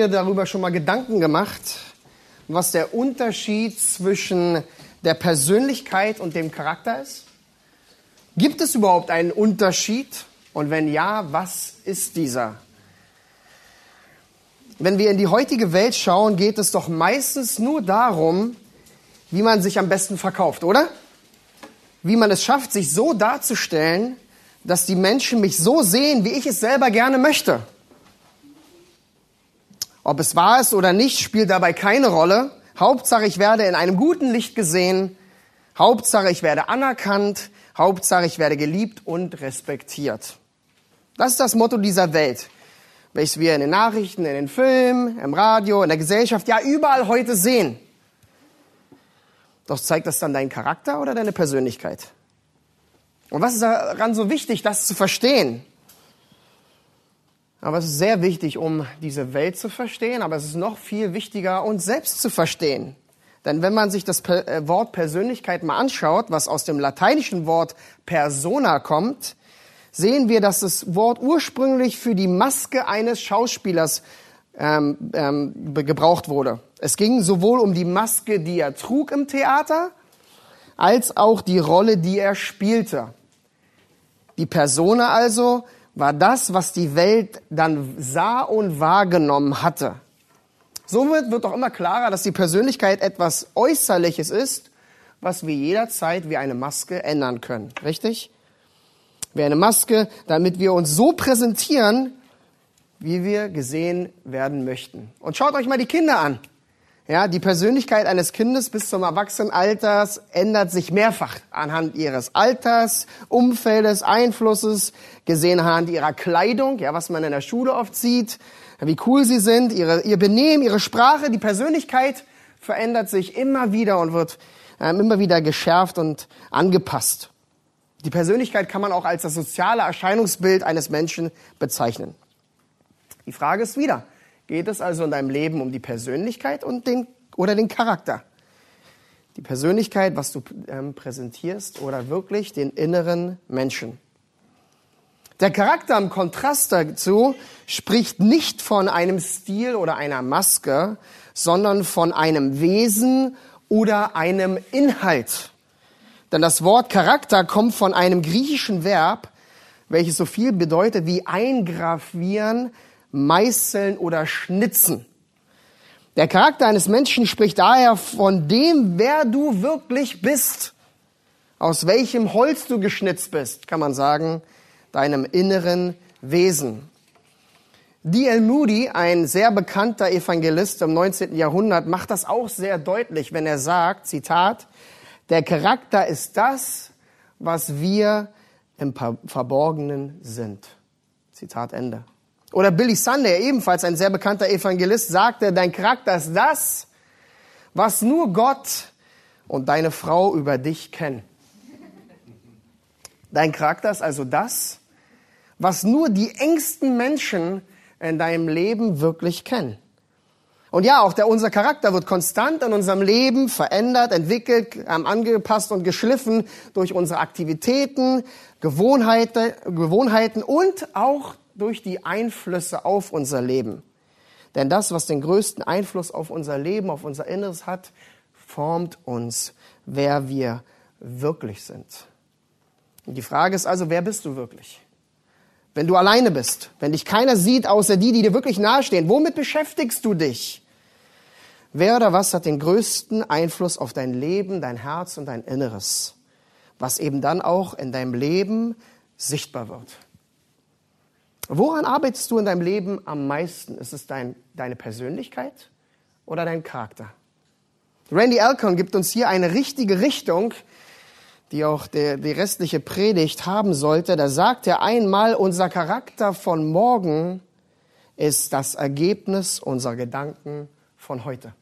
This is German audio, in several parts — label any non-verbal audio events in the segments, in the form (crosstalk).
Dir darüber schon mal Gedanken gemacht, was der Unterschied zwischen der Persönlichkeit und dem Charakter ist? Gibt es überhaupt einen Unterschied? Und wenn ja, was ist dieser? Wenn wir in die heutige Welt schauen, geht es doch meistens nur darum, wie man sich am besten verkauft, oder? Wie man es schafft, sich so darzustellen, dass die Menschen mich so sehen, wie ich es selber gerne möchte. Ob es wahr ist oder nicht, spielt dabei keine Rolle. Hauptsache, ich werde in einem guten Licht gesehen. Hauptsache, ich werde anerkannt. Hauptsache, ich werde geliebt und respektiert. Das ist das Motto dieser Welt, welches wir in den Nachrichten, in den Filmen, im Radio, in der Gesellschaft, ja überall heute sehen. Doch zeigt das dann deinen Charakter oder deine Persönlichkeit? Und was ist daran so wichtig, das zu verstehen? Aber es ist sehr wichtig, um diese Welt zu verstehen, aber es ist noch viel wichtiger, uns selbst zu verstehen. Denn wenn man sich das äh, Wort Persönlichkeit mal anschaut, was aus dem lateinischen Wort persona kommt, sehen wir, dass das Wort ursprünglich für die Maske eines Schauspielers ähm, ähm, gebraucht wurde. Es ging sowohl um die Maske, die er trug im Theater, als auch die Rolle, die er spielte. Die Persona also war das, was die Welt dann sah und wahrgenommen hatte. Somit wird doch immer klarer, dass die Persönlichkeit etwas Äußerliches ist, was wir jederzeit wie eine Maske ändern können. Richtig? Wie eine Maske, damit wir uns so präsentieren, wie wir gesehen werden möchten. Und schaut euch mal die Kinder an. Ja, die Persönlichkeit eines Kindes bis zum Erwachsenenalter ändert sich mehrfach anhand ihres Alters, Umfeldes, Einflusses, gesehen anhand ihrer Kleidung, ja, was man in der Schule oft sieht, wie cool sie sind, ihre, ihr Benehmen, ihre Sprache, die Persönlichkeit verändert sich immer wieder und wird ähm, immer wieder geschärft und angepasst. Die Persönlichkeit kann man auch als das soziale Erscheinungsbild eines Menschen bezeichnen. Die Frage ist wieder, Geht es also in deinem Leben um die Persönlichkeit und den, oder den Charakter? Die Persönlichkeit, was du ähm, präsentierst oder wirklich den inneren Menschen? Der Charakter im Kontrast dazu spricht nicht von einem Stil oder einer Maske, sondern von einem Wesen oder einem Inhalt. Denn das Wort Charakter kommt von einem griechischen Verb, welches so viel bedeutet wie eingravieren, meißeln oder schnitzen. Der Charakter eines Menschen spricht daher von dem, wer du wirklich bist. Aus welchem Holz du geschnitzt bist, kann man sagen, deinem inneren Wesen. D.L. Moody, ein sehr bekannter Evangelist im 19. Jahrhundert, macht das auch sehr deutlich, wenn er sagt, Zitat, der Charakter ist das, was wir im Verborgenen sind. Zitat Ende. Oder Billy Sunday, ebenfalls ein sehr bekannter Evangelist, sagte, dein Charakter ist das, was nur Gott und deine Frau über dich kennen. Dein Charakter ist also das, was nur die engsten Menschen in deinem Leben wirklich kennen. Und ja, auch der, unser Charakter wird konstant in unserem Leben verändert, entwickelt, ähm, angepasst und geschliffen durch unsere Aktivitäten, Gewohnheiten, Gewohnheiten und auch durch die Einflüsse auf unser Leben. Denn das, was den größten Einfluss auf unser Leben, auf unser Inneres hat, formt uns, wer wir wirklich sind. Und die Frage ist also, wer bist du wirklich? Wenn du alleine bist, wenn dich keiner sieht, außer die, die dir wirklich nahestehen, womit beschäftigst du dich? Wer oder was hat den größten Einfluss auf dein Leben, dein Herz und dein Inneres, was eben dann auch in deinem Leben sichtbar wird? Woran arbeitest du in deinem Leben am meisten? Ist es dein, deine Persönlichkeit oder dein Charakter? Randy Alcorn gibt uns hier eine richtige Richtung, die auch der, die restliche Predigt haben sollte. Da sagt er einmal, unser Charakter von morgen ist das Ergebnis unserer Gedanken von heute.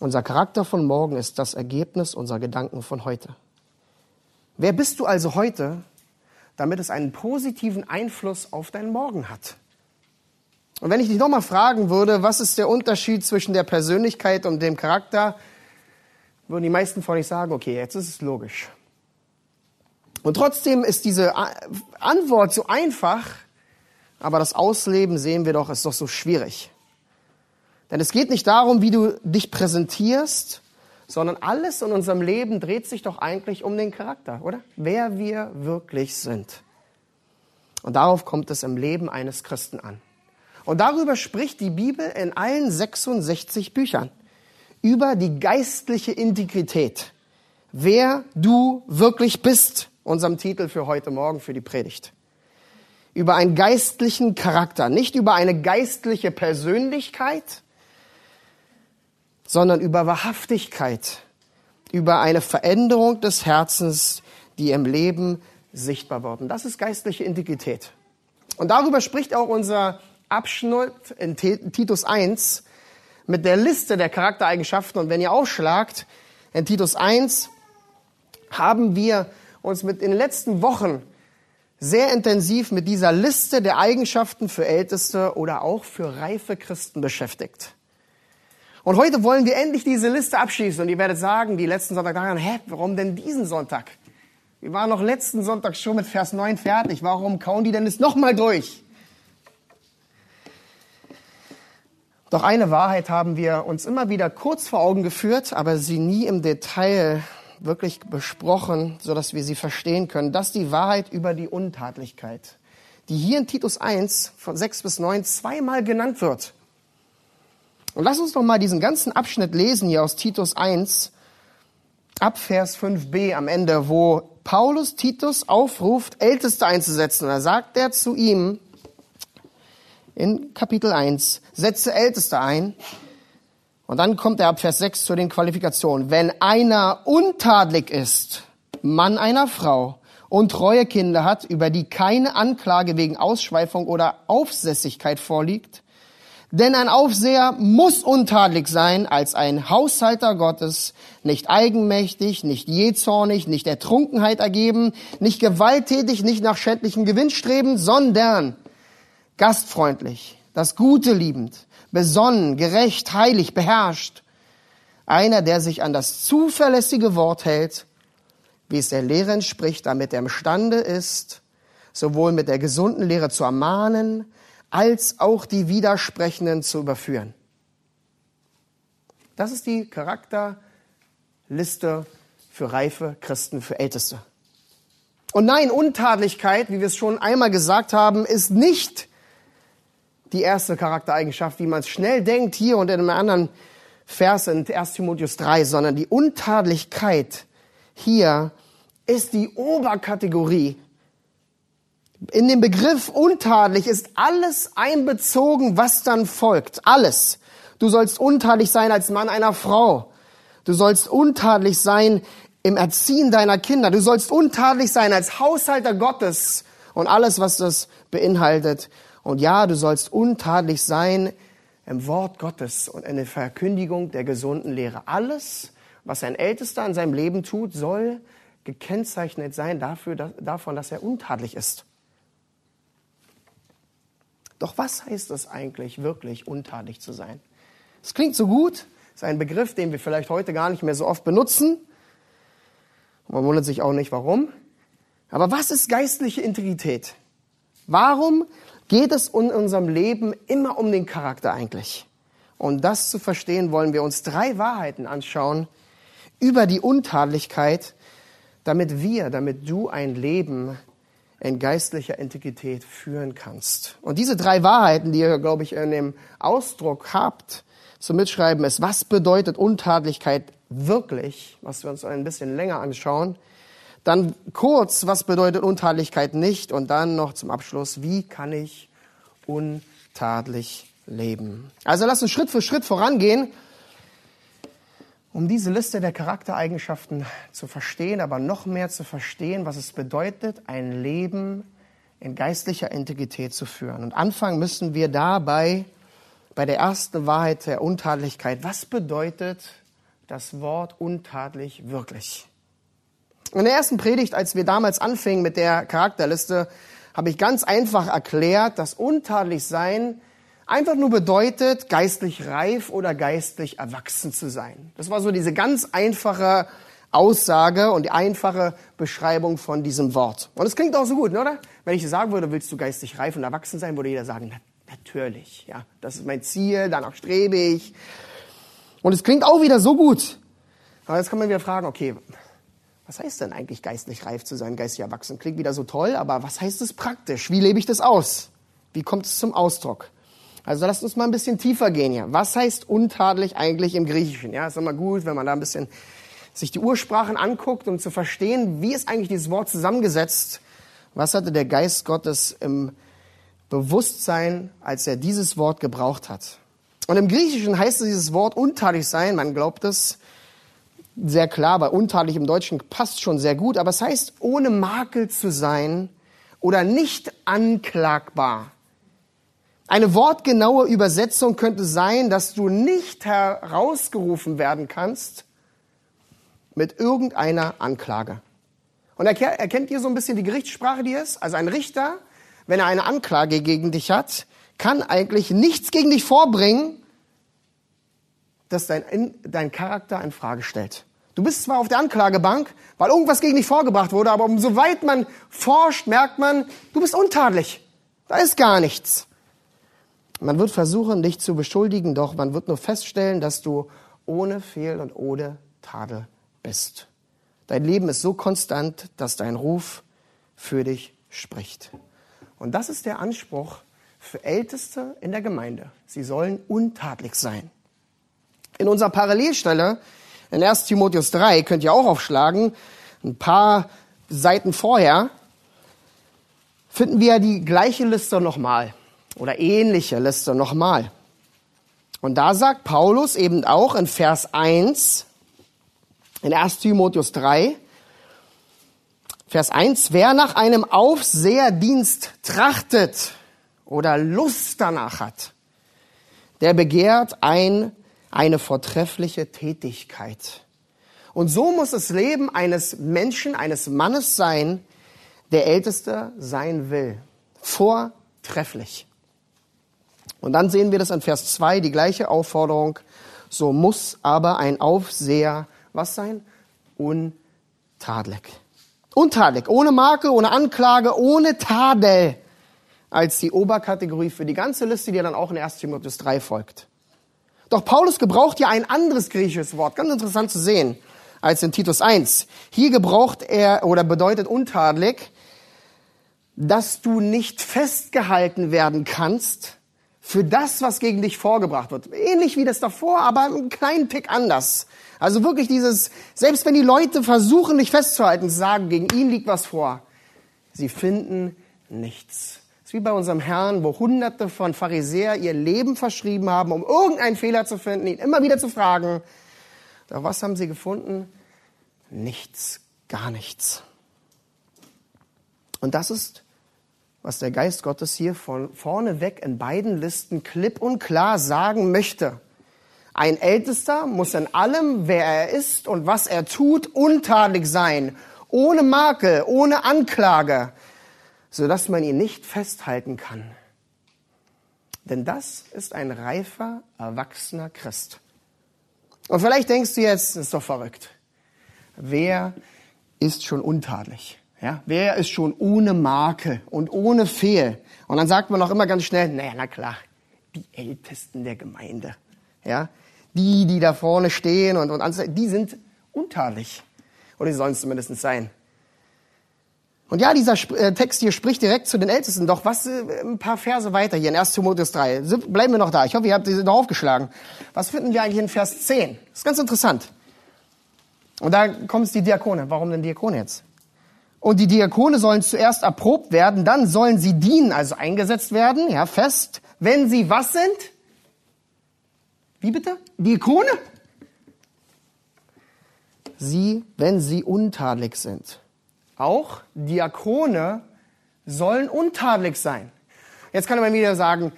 Unser Charakter von morgen ist das Ergebnis unserer Gedanken von heute. Wer bist du also heute, damit es einen positiven Einfluss auf dein Morgen hat? Und wenn ich dich nochmal fragen würde, was ist der Unterschied zwischen der Persönlichkeit und dem Charakter, würden die meisten von euch sagen, okay, jetzt ist es logisch. Und trotzdem ist diese Antwort so einfach, aber das Ausleben sehen wir doch, ist doch so schwierig. Denn es geht nicht darum, wie du dich präsentierst, sondern alles in unserem Leben dreht sich doch eigentlich um den Charakter, oder? Wer wir wirklich sind. Und darauf kommt es im Leben eines Christen an. Und darüber spricht die Bibel in allen 66 Büchern. Über die geistliche Integrität. Wer du wirklich bist. Unserem Titel für heute Morgen für die Predigt. Über einen geistlichen Charakter. Nicht über eine geistliche Persönlichkeit, sondern über Wahrhaftigkeit. Über eine Veränderung des Herzens, die im Leben sichtbar wird. Und das ist geistliche Integrität. Und darüber spricht auch unser Abschnitt in Titus 1 mit der Liste der Charaktereigenschaften. Und wenn ihr aufschlagt, in Titus 1 haben wir uns mit in den letzten Wochen sehr intensiv mit dieser Liste der Eigenschaften für Älteste oder auch für reife Christen beschäftigt. Und heute wollen wir endlich diese Liste abschließen. Und ihr werdet sagen, die letzten Sonntag daran, hä, warum denn diesen Sonntag? Wir waren noch letzten Sonntag schon mit Vers 9 fertig. Warum kauen die denn jetzt nochmal durch? Doch eine Wahrheit haben wir uns immer wieder kurz vor Augen geführt, aber sie nie im Detail wirklich besprochen, so dass wir sie verstehen können. Das ist die Wahrheit über die Untatlichkeit, die hier in Titus 1 von 6 bis 9 zweimal genannt wird. Und lass uns noch mal diesen ganzen Abschnitt lesen hier aus Titus 1 ab Vers 5b am Ende, wo Paulus Titus aufruft, Älteste einzusetzen. Und da sagt er zu ihm, in Kapitel 1, setze Älteste ein. Und dann kommt er ab Vers 6 zu den Qualifikationen. Wenn einer untadelig ist, Mann einer Frau, und treue Kinder hat, über die keine Anklage wegen Ausschweifung oder Aufsässigkeit vorliegt, denn ein Aufseher muss untadelig sein als ein Haushalter Gottes, nicht eigenmächtig, nicht jähzornig, nicht der Trunkenheit ergeben, nicht gewalttätig, nicht nach schädlichem Gewinn streben, sondern gastfreundlich, das Gute liebend, besonnen, gerecht, heilig, beherrscht. Einer, der sich an das zuverlässige Wort hält, wie es der Lehre entspricht, damit er imstande ist, sowohl mit der gesunden Lehre zu ermahnen, als auch die Widersprechenden zu überführen. Das ist die Charakterliste für reife Christen, für Älteste. Und nein, Untadlichkeit, wie wir es schon einmal gesagt haben, ist nicht die erste Charaktereigenschaft, wie man es schnell denkt hier und in einem anderen Vers in 1 Timotheus 3, sondern die Untadlichkeit hier ist die Oberkategorie. In dem Begriff untadelig ist alles einbezogen, was dann folgt. Alles. Du sollst untadelig sein als Mann einer Frau. Du sollst untadelig sein im Erziehen deiner Kinder. Du sollst untadelig sein als Haushalter Gottes und alles, was das beinhaltet. Und ja, du sollst untadelig sein im Wort Gottes und in der Verkündigung der gesunden Lehre. Alles, was ein Ältester in seinem Leben tut, soll gekennzeichnet sein dafür, dass, davon, dass er untadelig ist. Doch was heißt es eigentlich, wirklich untadelig zu sein? Es klingt so gut, ist ein Begriff, den wir vielleicht heute gar nicht mehr so oft benutzen. Man wundert sich auch nicht, warum. Aber was ist geistliche Integrität? Warum geht es in unserem Leben immer um den Charakter eigentlich. Um das zu verstehen, wollen wir uns drei Wahrheiten anschauen über die Untadlichkeit, damit wir, damit du ein Leben in geistlicher Integrität führen kannst. Und diese drei Wahrheiten, die ihr, glaube ich, in dem Ausdruck habt, zum Mitschreiben ist, was bedeutet Untadlichkeit wirklich, was wir uns ein bisschen länger anschauen. Dann kurz, was bedeutet Untadlichkeit nicht und dann noch zum Abschluss, wie kann ich untadlich leben. Also lass uns Schritt für Schritt vorangehen, um diese Liste der Charaktereigenschaften zu verstehen, aber noch mehr zu verstehen, was es bedeutet, ein Leben in geistlicher Integrität zu führen. Und anfangen müssen wir dabei bei der ersten Wahrheit der Untadlichkeit. Was bedeutet das Wort untadlich wirklich? In der ersten Predigt, als wir damals anfingen mit der Charakterliste, habe ich ganz einfach erklärt, dass untadelig sein einfach nur bedeutet, geistlich reif oder geistlich erwachsen zu sein. Das war so diese ganz einfache Aussage und die einfache Beschreibung von diesem Wort. Und es klingt auch so gut, oder? Wenn ich sagen würde, willst du geistig reif und erwachsen sein, würde jeder sagen, natürlich, ja, das ist mein Ziel, danach strebe ich. Und es klingt auch wieder so gut. Aber jetzt kann man wieder fragen, okay, was heißt denn eigentlich geistlich reif zu sein, geistig erwachsen? Klingt wieder so toll, aber was heißt es praktisch? Wie lebe ich das aus? Wie kommt es zum Ausdruck? Also lasst uns mal ein bisschen tiefer gehen hier. Was heißt untadelig eigentlich im Griechischen? Ja, ist immer gut, wenn man da ein bisschen sich die Ursprachen anguckt, um zu verstehen, wie ist eigentlich dieses Wort zusammengesetzt? Was hatte der Geist Gottes im Bewusstsein, als er dieses Wort gebraucht hat? Und im Griechischen heißt es dieses Wort untadig sein, man glaubt es, sehr klar, weil untadelig im Deutschen passt schon sehr gut, aber es heißt ohne Makel zu sein oder nicht anklagbar. Eine wortgenaue Übersetzung könnte sein, dass du nicht herausgerufen werden kannst mit irgendeiner Anklage. Und erkennt ihr so ein bisschen die Gerichtssprache, die ist? Also ein Richter, wenn er eine Anklage gegen dich hat, kann eigentlich nichts gegen dich vorbringen, das dein, dein Charakter in Frage stellt. Du bist zwar auf der Anklagebank, weil irgendwas gegen dich vorgebracht wurde, aber umso weit man forscht, merkt man, du bist untadelig. Da ist gar nichts. Man wird versuchen, dich zu beschuldigen, doch man wird nur feststellen, dass du ohne Fehl und ohne Tadel bist. Dein Leben ist so konstant, dass dein Ruf für dich spricht. Und das ist der Anspruch für Älteste in der Gemeinde. Sie sollen untadelig sein. In unserer Parallelstelle in 1 Timotheus 3 könnt ihr auch aufschlagen, ein paar Seiten vorher, finden wir die gleiche Liste nochmal oder ähnliche Liste nochmal. Und da sagt Paulus eben auch in Vers 1, in 1 Timotheus 3, Vers 1, wer nach einem Aufseherdienst trachtet oder Lust danach hat, der begehrt ein eine vortreffliche Tätigkeit. Und so muss das Leben eines Menschen, eines Mannes sein, der Älteste sein will. Vortrefflich. Und dann sehen wir das in Vers 2, die gleiche Aufforderung. So muss aber ein Aufseher, was sein? Untadelig. Untadelig, ohne Makel, ohne Anklage, ohne Tadel. Als die Oberkategorie für die ganze Liste, die dann auch in 1 Timotheus 3 folgt. Doch Paulus gebraucht ja ein anderes griechisches Wort, ganz interessant zu sehen, als in Titus 1. Hier gebraucht er oder bedeutet untadelig, dass du nicht festgehalten werden kannst für das, was gegen dich vorgebracht wird. Ähnlich wie das davor, aber einen kleinen Tick anders. Also wirklich dieses, selbst wenn die Leute versuchen, dich festzuhalten, sagen, gegen ihn liegt was vor, sie finden nichts wie bei unserem Herrn, wo hunderte von Pharisäer ihr Leben verschrieben haben, um irgendeinen Fehler zu finden, ihn immer wieder zu fragen. Doch was haben sie gefunden? Nichts, gar nichts. Und das ist, was der Geist Gottes hier von vorne weg in beiden Listen klipp und klar sagen möchte. Ein Ältester muss in allem, wer er ist und was er tut, untadelig sein, ohne Makel, ohne Anklage, sodass man ihn nicht festhalten kann. Denn das ist ein reifer, erwachsener Christ. Und vielleicht denkst du jetzt, das ist doch verrückt. Wer ist schon untadelig? Ja, wer ist schon ohne Marke und ohne Fehl? Und dann sagt man auch immer ganz schnell, naja, na klar, die Ältesten der Gemeinde. Ja, die, die da vorne stehen und, und die sind untadelig. Oder sie sollen es zumindest sein. Und ja, dieser äh, Text hier spricht direkt zu den Ältesten. Doch was, äh, ein paar Verse weiter hier in 1 Timotheus 3. Bleiben wir noch da. Ich hoffe, ihr habt diese noch aufgeschlagen. Was finden wir eigentlich in Vers 10? Das ist ganz interessant. Und da kommen es die Diakone. Warum denn Diakone jetzt? Und die Diakone sollen zuerst erprobt werden, dann sollen sie dienen, also eingesetzt werden, ja, fest, wenn sie was sind? Wie bitte? Diakone? Sie, wenn sie untadelig sind. Auch Diakone sollen untadelig sein. Jetzt kann man wieder sagen,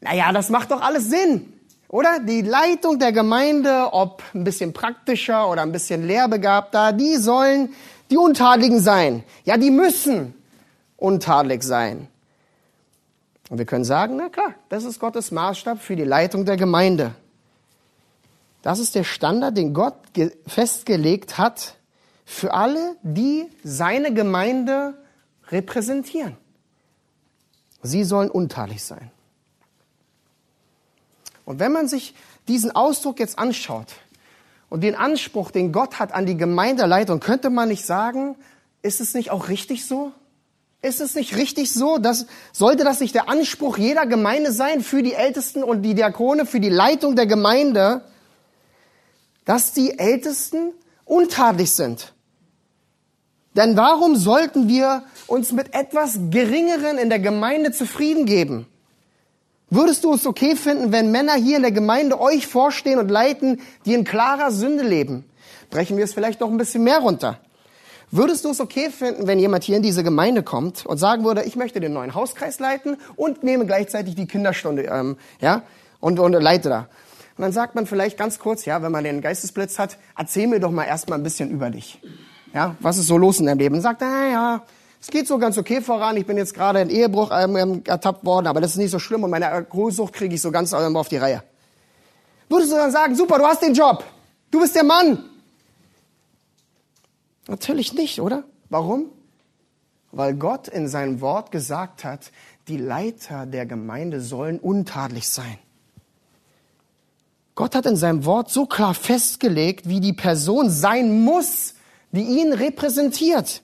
naja, das macht doch alles Sinn. Oder? Die Leitung der Gemeinde, ob ein bisschen praktischer oder ein bisschen lehrbegabter, die sollen die Untadeligen sein. Ja, die müssen untadelig sein. Und wir können sagen, na klar, das ist Gottes Maßstab für die Leitung der Gemeinde. Das ist der Standard, den Gott festgelegt hat für alle, die seine Gemeinde repräsentieren. Sie sollen untadelig sein. Und wenn man sich diesen Ausdruck jetzt anschaut und den Anspruch, den Gott hat an die Gemeindeleitung, könnte man nicht sagen, ist es nicht auch richtig so? Ist es nicht richtig so? Dass, sollte das nicht der Anspruch jeder Gemeinde sein für die Ältesten und die Diakone, für die Leitung der Gemeinde, dass die Ältesten untadelig sind? Denn warum sollten wir uns mit etwas Geringeren in der Gemeinde zufrieden geben? Würdest du es okay finden, wenn Männer hier in der Gemeinde euch vorstehen und leiten, die in klarer Sünde leben? Brechen wir es vielleicht noch ein bisschen mehr runter. Würdest du es okay finden, wenn jemand hier in diese Gemeinde kommt und sagen würde, ich möchte den neuen Hauskreis leiten und nehme gleichzeitig die Kinderstunde, ähm, ja, und, und leite da? Und dann sagt man vielleicht ganz kurz, ja, wenn man den Geistesblitz hat, erzähl mir doch mal erstmal ein bisschen über dich. Ja, was ist so los in deinem Leben? Und sagt, ah, ja, es geht so ganz okay voran. Ich bin jetzt gerade in Ehebruch ähm, ähm, ertappt worden, aber das ist nicht so schlimm und meine Alkoholsucht kriege ich so ganz ähm, auf die Reihe. Würdest du dann sagen, super, du hast den Job. Du bist der Mann. Natürlich nicht, oder? Warum? Weil Gott in seinem Wort gesagt hat, die Leiter der Gemeinde sollen untadelig sein. Gott hat in seinem Wort so klar festgelegt, wie die Person sein muss, die ihn repräsentiert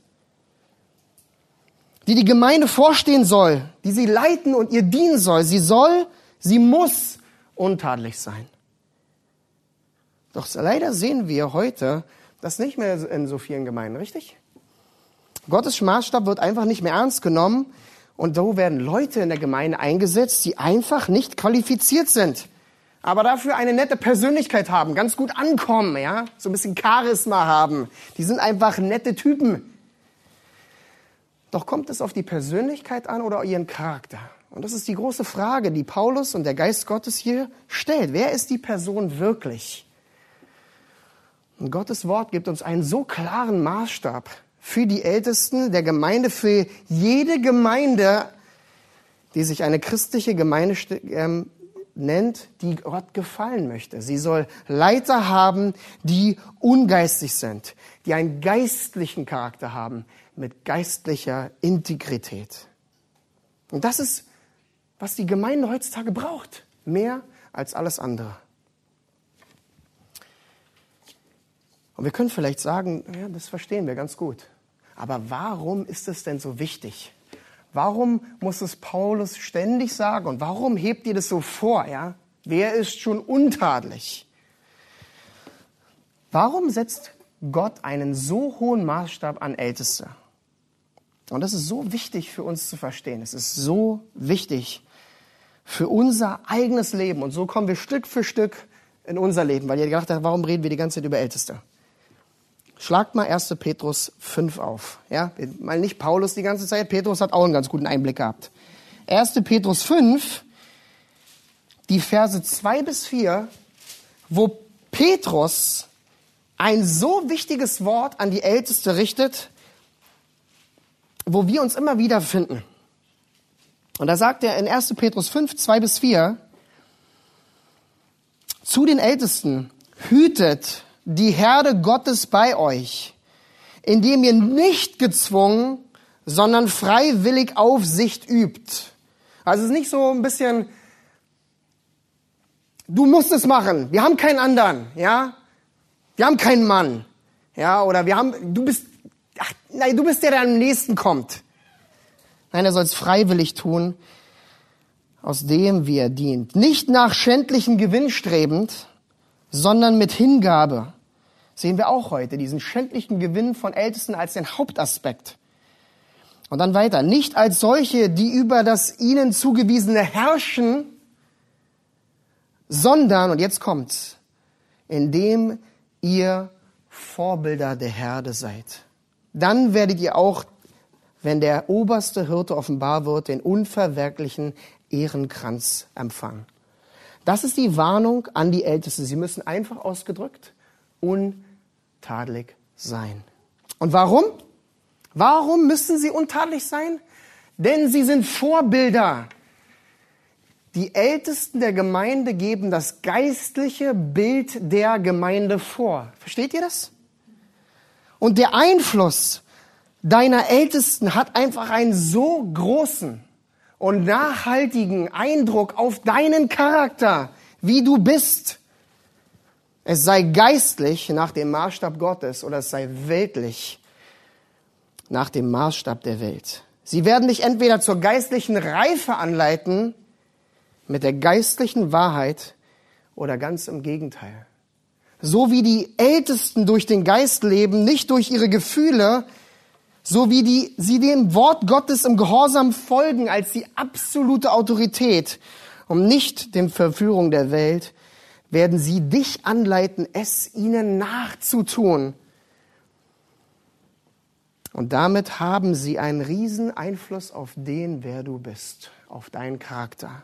die die Gemeinde vorstehen soll, die sie leiten und ihr dienen soll. Sie soll, sie muss untadelig sein. Doch leider sehen wir heute das nicht mehr in so vielen Gemeinden, richtig? Gottes Maßstab wird einfach nicht mehr ernst genommen und so werden Leute in der Gemeinde eingesetzt, die einfach nicht qualifiziert sind, aber dafür eine nette Persönlichkeit haben, ganz gut ankommen, ja, so ein bisschen Charisma haben. Die sind einfach nette Typen. Doch kommt es auf die Persönlichkeit an oder ihren Charakter? Und das ist die große Frage, die Paulus und der Geist Gottes hier stellt. Wer ist die Person wirklich? Und Gottes Wort gibt uns einen so klaren Maßstab für die Ältesten der Gemeinde, für jede Gemeinde, die sich eine christliche Gemeinde ähm, nennt, die Gott gefallen möchte. Sie soll Leiter haben, die ungeistig sind, die einen geistlichen Charakter haben, mit geistlicher Integrität. Und das ist, was die Gemeinde heutzutage braucht, mehr als alles andere. Und wir können vielleicht sagen, ja, das verstehen wir ganz gut. Aber warum ist es denn so wichtig? Warum muss es Paulus ständig sagen? Und warum hebt ihr das so vor? Ja? Wer ist schon untadelig? Warum setzt Gott einen so hohen Maßstab an Älteste? Und das ist so wichtig für uns zu verstehen. Es ist so wichtig für unser eigenes Leben. Und so kommen wir Stück für Stück in unser Leben, weil ihr gedacht habt, warum reden wir die ganze Zeit über Älteste? Schlagt mal 1. Petrus 5 auf. Ja, mal nicht Paulus die ganze Zeit. Petrus hat auch einen ganz guten Einblick gehabt. 1. Petrus 5, die Verse 2 bis 4, wo Petrus ein so wichtiges Wort an die Älteste richtet, wo wir uns immer wieder finden. Und da sagt er in 1. Petrus 5, 2 bis 4, zu den Ältesten, hütet die Herde Gottes bei euch, indem ihr nicht gezwungen, sondern freiwillig Aufsicht übt. Also es ist nicht so ein bisschen, du musst es machen, wir haben keinen anderen, ja? Wir haben keinen Mann, ja? Oder wir haben, du bist ach, nein, du bist der, der am nächsten kommt. Nein, er soll es freiwillig tun, aus dem, wie er dient. Nicht nach schändlichen Gewinn strebend, sondern mit Hingabe. Sehen wir auch heute diesen schändlichen Gewinn von Ältesten als den Hauptaspekt. Und dann weiter. Nicht als solche, die über das ihnen zugewiesene herrschen, sondern, und jetzt kommt's, indem ihr Vorbilder der Herde seid. Dann werdet ihr auch, wenn der oberste Hirte offenbar wird, den unverwerklichen Ehrenkranz empfangen. Das ist die Warnung an die Ältesten. Sie müssen einfach ausgedrückt untadelig sein. Und warum? Warum müssen sie untadelig sein? Denn sie sind Vorbilder. Die Ältesten der Gemeinde geben das geistliche Bild der Gemeinde vor. Versteht ihr das? Und der Einfluss deiner Ältesten hat einfach einen so großen und nachhaltigen Eindruck auf deinen Charakter, wie du bist. Es sei geistlich nach dem Maßstab Gottes oder es sei weltlich nach dem Maßstab der Welt. Sie werden dich entweder zur geistlichen Reife anleiten, mit der geistlichen Wahrheit oder ganz im Gegenteil. So wie die Ältesten durch den Geist leben, nicht durch ihre Gefühle, so wie die, sie dem Wort Gottes im Gehorsam folgen als die absolute Autorität, um nicht den Verführung der Welt, werden sie dich anleiten, es ihnen nachzutun. Und damit haben sie einen riesen Einfluss auf den, wer du bist, auf deinen Charakter.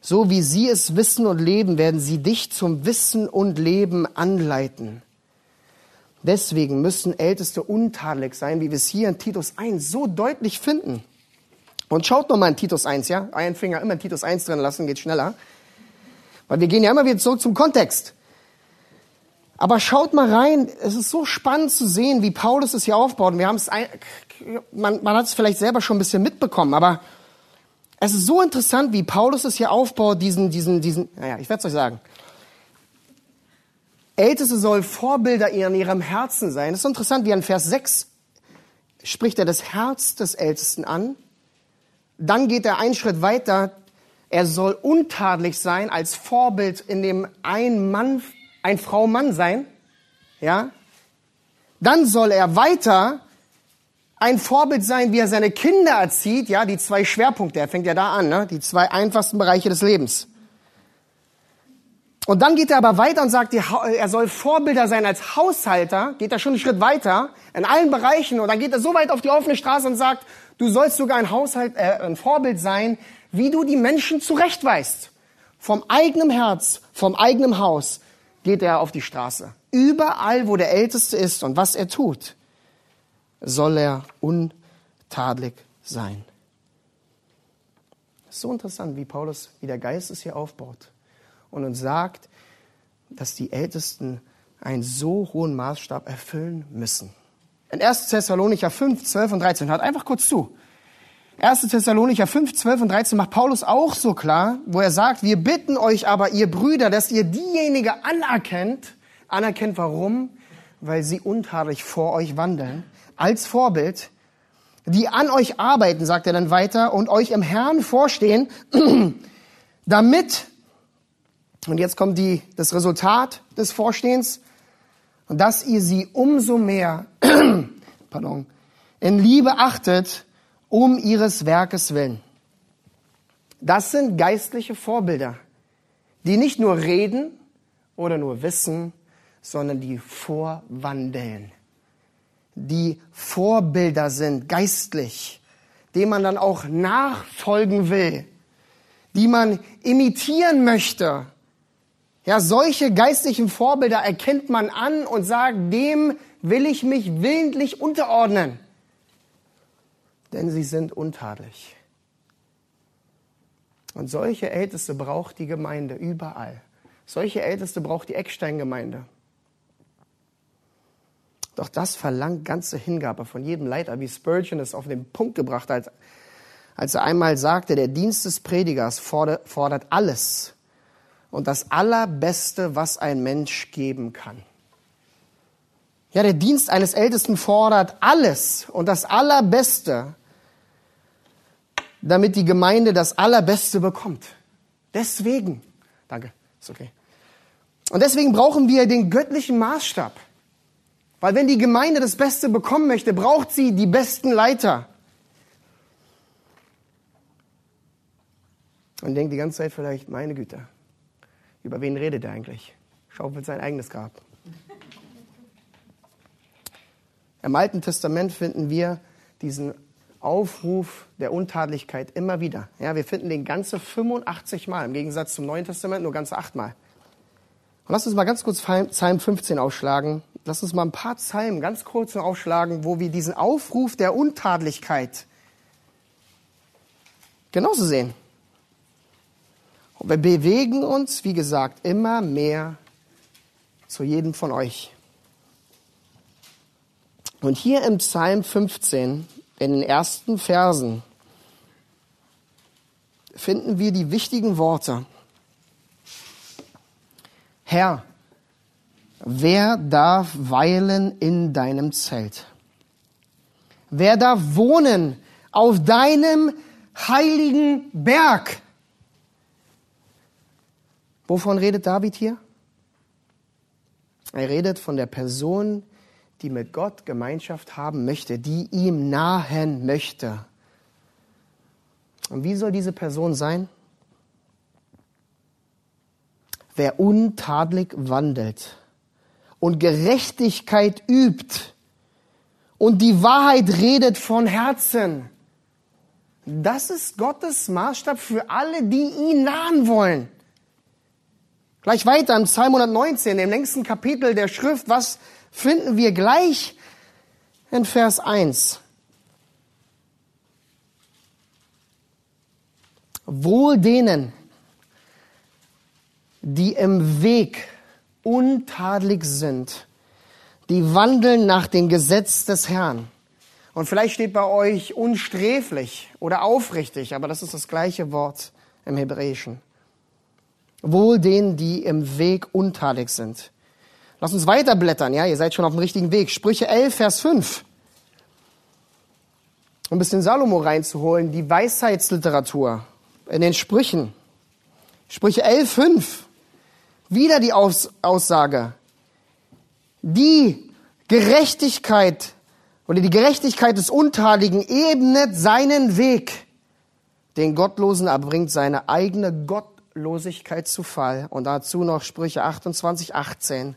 So wie sie es wissen und leben, werden sie dich zum Wissen und Leben anleiten. Deswegen müssen Älteste untadelig sein, wie wir es hier in Titus 1 so deutlich finden. Und schaut noch mal in Titus 1, ja? Einen Finger immer in Titus 1 drin lassen, geht schneller. Weil wir gehen ja immer wieder zurück zum Kontext. Aber schaut mal rein, es ist so spannend zu sehen, wie Paulus es hier aufbaut. Wir haben es, man, man hat es vielleicht selber schon ein bisschen mitbekommen, aber es ist so interessant, wie Paulus es hier aufbaut, diesen, diesen, diesen, naja, ich werde es euch sagen. Älteste soll Vorbilder in ihrem Herzen sein. Es ist interessant, wie an Vers 6 spricht er das Herz des Ältesten an. Dann geht er einen Schritt weiter. Er soll untadelig sein, als Vorbild in dem ein Mann, ein Frau Mann sein. Ja. Dann soll er weiter ein Vorbild sein, wie er seine Kinder erzieht, ja, die zwei Schwerpunkte, er fängt ja da an, ne? die zwei einfachsten Bereiche des Lebens. Und dann geht er aber weiter und sagt, er soll Vorbilder sein als Haushalter, geht er schon einen Schritt weiter, in allen Bereichen, und dann geht er so weit auf die offene Straße und sagt, du sollst sogar ein, Haushalt, äh, ein Vorbild sein, wie du die Menschen zurechtweist. Vom eigenen Herz, vom eigenen Haus geht er auf die Straße. Überall, wo der Älteste ist und was er tut soll er untadelig sein. Es ist so interessant, wie Paulus, wie der Geist es hier aufbaut und uns sagt, dass die Ältesten einen so hohen Maßstab erfüllen müssen. In 1. Thessalonicher 5, 12 und 13, hört einfach kurz zu. 1. Thessalonicher 5, 12 und 13 macht Paulus auch so klar, wo er sagt, wir bitten euch aber, ihr Brüder, dass ihr diejenige anerkennt, anerkennt warum? Weil sie untadelig vor euch wandeln, als Vorbild, die an euch arbeiten, sagt er dann weiter, und euch im Herrn vorstehen, (clears throat) damit, und jetzt kommt die, das Resultat des Vorstehens, dass ihr sie umso mehr, (clears throat) pardon, in Liebe achtet, um ihres Werkes willen. Das sind geistliche Vorbilder, die nicht nur reden oder nur wissen, sondern die vorwandeln die Vorbilder sind, geistlich, dem man dann auch nachfolgen will, die man imitieren möchte. Ja, solche geistlichen Vorbilder erkennt man an und sagt, dem will ich mich willentlich unterordnen. Denn sie sind untadelig. Und solche Älteste braucht die Gemeinde überall. Solche Älteste braucht die Ecksteingemeinde. Doch das verlangt ganze Hingabe von jedem Leiter, wie Spurgeon es auf den Punkt gebracht hat, als er einmal sagte, der Dienst des Predigers fordert alles und das Allerbeste, was ein Mensch geben kann. Ja, der Dienst eines Ältesten fordert alles und das Allerbeste, damit die Gemeinde das Allerbeste bekommt. Deswegen, danke, ist okay. Und deswegen brauchen wir den göttlichen Maßstab. Weil wenn die Gemeinde das Beste bekommen möchte, braucht sie die besten Leiter. Und denkt die ganze Zeit vielleicht, meine Güte, über wen redet er eigentlich? Schaufelt sein eigenes Grab. Im Alten Testament finden wir diesen Aufruf der Untadlichkeit immer wieder. Ja, wir finden den ganze 85 Mal, im Gegensatz zum Neuen Testament nur ganze 8 Mal. Und lass uns mal ganz kurz Psalm 15 aufschlagen. Lass uns mal ein paar Psalmen ganz kurz aufschlagen, wo wir diesen Aufruf der Untadlichkeit genauso sehen. Und wir bewegen uns, wie gesagt, immer mehr zu jedem von euch. Und hier im Psalm 15, in den ersten Versen, finden wir die wichtigen Worte. Herr, wer darf weilen in deinem Zelt? Wer darf wohnen auf deinem heiligen Berg? Wovon redet David hier? Er redet von der Person, die mit Gott Gemeinschaft haben möchte, die ihm nahen möchte. Und wie soll diese Person sein? Wer untadelig wandelt und Gerechtigkeit übt und die Wahrheit redet von Herzen. Das ist Gottes Maßstab für alle, die ihn nahen wollen. Gleich weiter im Psalm 119, im längsten Kapitel der Schrift, was finden wir gleich in Vers 1. Wohl denen, die im Weg untadelig sind, die wandeln nach dem Gesetz des Herrn. Und vielleicht steht bei euch unsträflich oder aufrichtig, aber das ist das gleiche Wort im Hebräischen. Wohl denen, die im Weg untadelig sind. Lass uns weiterblättern, ja, ihr seid schon auf dem richtigen Weg. Sprüche 11, Vers 5. Um ein bisschen Salomo reinzuholen, die Weisheitsliteratur in den Sprüchen. Sprüche 11, 5. Wieder die Aus Aussage. Die Gerechtigkeit oder die Gerechtigkeit des Untadeligen ebnet seinen Weg. Den Gottlosen erbringt seine eigene Gottlosigkeit zu Fall. Und dazu noch Sprüche 28, 18.